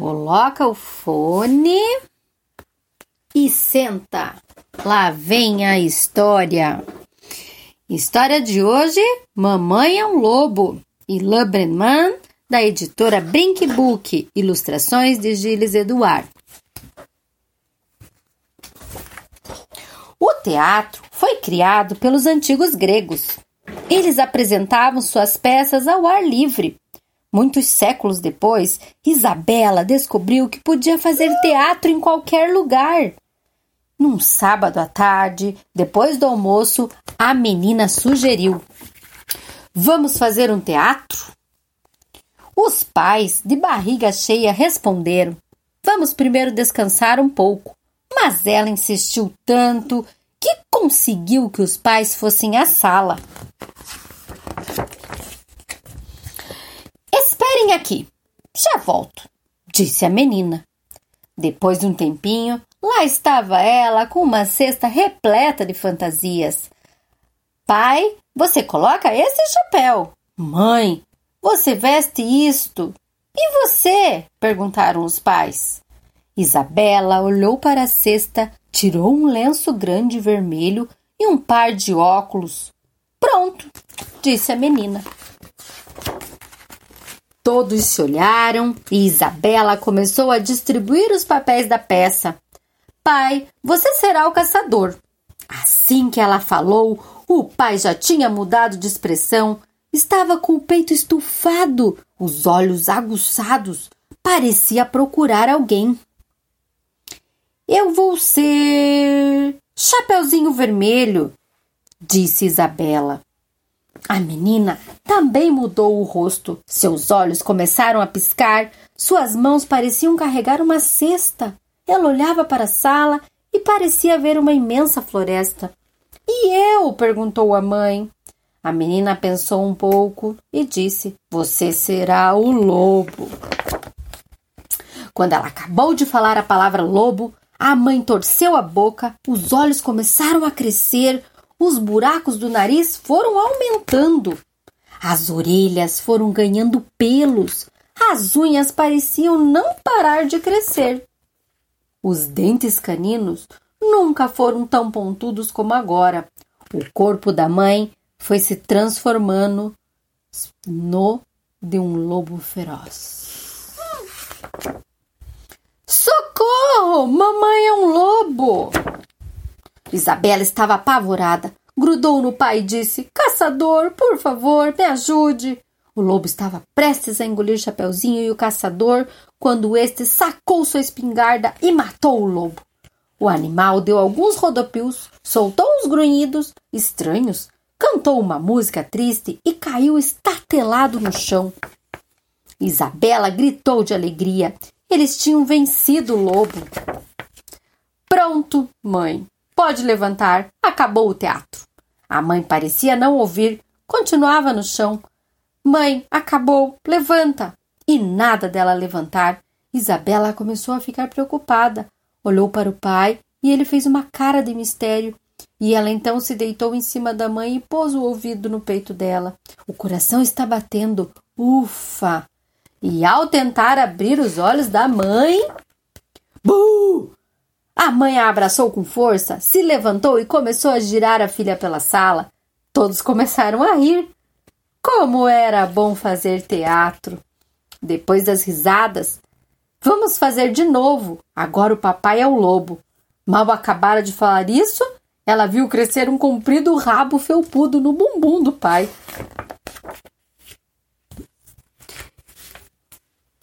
Coloca o fone e senta. Lá vem a história. História de hoje: Mamãe é um Lobo e Le Brenman, da editora Brink Book, ilustrações de Gilles Eduard. O teatro foi criado pelos antigos gregos. Eles apresentavam suas peças ao ar livre. Muitos séculos depois, Isabela descobriu que podia fazer teatro em qualquer lugar. Num sábado à tarde, depois do almoço, a menina sugeriu: Vamos fazer um teatro? Os pais, de barriga cheia, responderam: Vamos primeiro descansar um pouco. Mas ela insistiu tanto que conseguiu que os pais fossem à sala. Esperem aqui, já volto, disse a menina. Depois de um tempinho, lá estava ela com uma cesta repleta de fantasias. Pai, você coloca esse chapéu. Mãe, você veste isto. E você? perguntaram os pais. Isabela olhou para a cesta, tirou um lenço grande vermelho e um par de óculos. Pronto, disse a menina. Todos se olharam e Isabela começou a distribuir os papéis da peça. Pai, você será o caçador. Assim que ela falou, o pai já tinha mudado de expressão. Estava com o peito estufado, os olhos aguçados. Parecia procurar alguém. Eu vou ser. Chapeuzinho Vermelho, disse Isabela. A menina também mudou o rosto. Seus olhos começaram a piscar, suas mãos pareciam carregar uma cesta. Ela olhava para a sala e parecia ver uma imensa floresta. E eu? perguntou a mãe. A menina pensou um pouco e disse: Você será o lobo. Quando ela acabou de falar a palavra lobo, a mãe torceu a boca, os olhos começaram a crescer, os buracos do nariz foram aumentando. As orelhas foram ganhando pelos, as unhas pareciam não parar de crescer. Os dentes caninos nunca foram tão pontudos como agora. O corpo da mãe foi se transformando no de um lobo feroz. Socorro! Mamãe é um lobo! Isabela estava apavorada. Grudou no pai e disse: Caçador, por favor, me ajude. O lobo estava prestes a engolir Chapeuzinho e o caçador quando este sacou sua espingarda e matou o lobo. O animal deu alguns rodopios, soltou uns grunhidos estranhos, cantou uma música triste e caiu estatelado no chão. Isabela gritou de alegria. Eles tinham vencido o lobo. Pronto, mãe, Pode levantar. Acabou o teatro. A mãe parecia não ouvir, continuava no chão. Mãe, acabou. Levanta. E nada dela levantar. Isabela começou a ficar preocupada. Olhou para o pai e ele fez uma cara de mistério. E ela então se deitou em cima da mãe e pôs o ouvido no peito dela. O coração está batendo. Ufa! E ao tentar abrir os olhos da mãe. Buh! A mãe a abraçou com força, se levantou e começou a girar a filha pela sala. Todos começaram a rir. Como era bom fazer teatro! Depois das risadas, vamos fazer de novo. Agora o papai é o lobo. Mal acabara de falar isso, ela viu crescer um comprido rabo felpudo no bumbum do pai.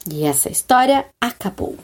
E essa história acabou.